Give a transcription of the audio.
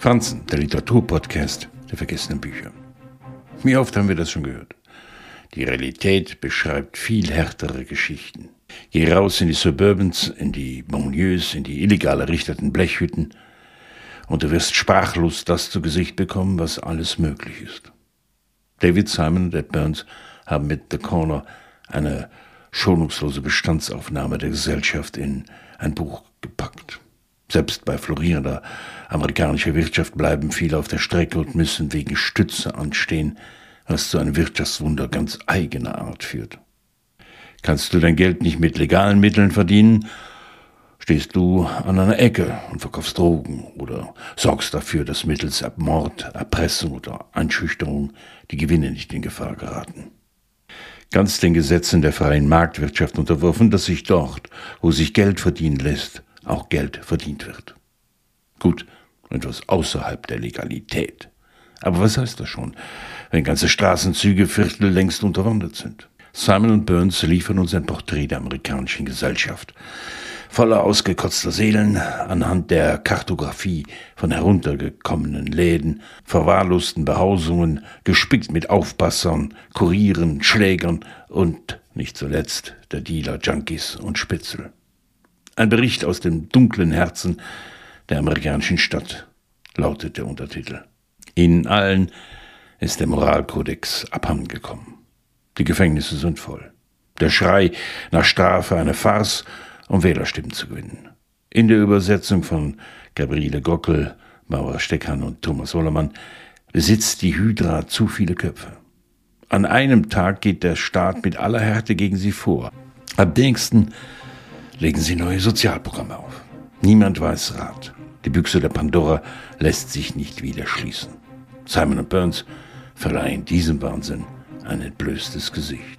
Franzen, der Literaturpodcast der vergessenen Bücher. Wie oft haben wir das schon gehört? Die Realität beschreibt viel härtere Geschichten. Geh raus in die Suburbans, in die Banlieues, in die illegal errichteten Blechhütten und du wirst sprachlos das zu Gesicht bekommen, was alles möglich ist. David Simon und Ed Burns haben mit The Corner eine schonungslose Bestandsaufnahme der Gesellschaft in ein Buch gepackt. Selbst bei florierender amerikanischer Wirtschaft bleiben viele auf der Strecke und müssen wegen Stütze anstehen, was zu einem Wirtschaftswunder ganz eigener Art führt. Kannst du dein Geld nicht mit legalen Mitteln verdienen, stehst du an einer Ecke und verkaufst Drogen oder sorgst dafür, dass mittels Mord, Erpressung oder Einschüchterung die Gewinne nicht in Gefahr geraten. Ganz den Gesetzen der freien Marktwirtschaft unterworfen, dass sich dort, wo sich Geld verdienen lässt, auch Geld verdient wird. Gut, etwas außerhalb der Legalität. Aber was heißt das schon, wenn ganze Straßenzüge Viertel längst unterwandert sind? Simon und Burns liefern uns ein Porträt der amerikanischen Gesellschaft. Voller ausgekotzter Seelen anhand der Kartografie von heruntergekommenen Läden, verwahrlosten Behausungen, gespickt mit Aufpassern, Kurieren, Schlägern und, nicht zuletzt, der Dealer, Junkies und Spitzel. Ein Bericht aus dem dunklen Herzen der amerikanischen Stadt, lautet der Untertitel. Ihnen allen ist der Moralkodex abhandengekommen. Die Gefängnisse sind voll. Der Schrei nach Strafe eine Farce, um Wählerstimmen zu gewinnen. In der Übersetzung von Gabriele Gockel, Maurer Steckhan und Thomas Wollermann besitzt die Hydra zu viele Köpfe. An einem Tag geht der Staat mit aller Härte gegen sie vor. Am nächsten legen sie neue Sozialprogramme auf. Niemand weiß Rat. Die Büchse der Pandora lässt sich nicht wieder schließen. Simon und Burns verleihen diesem Wahnsinn ein entblößtes Gesicht.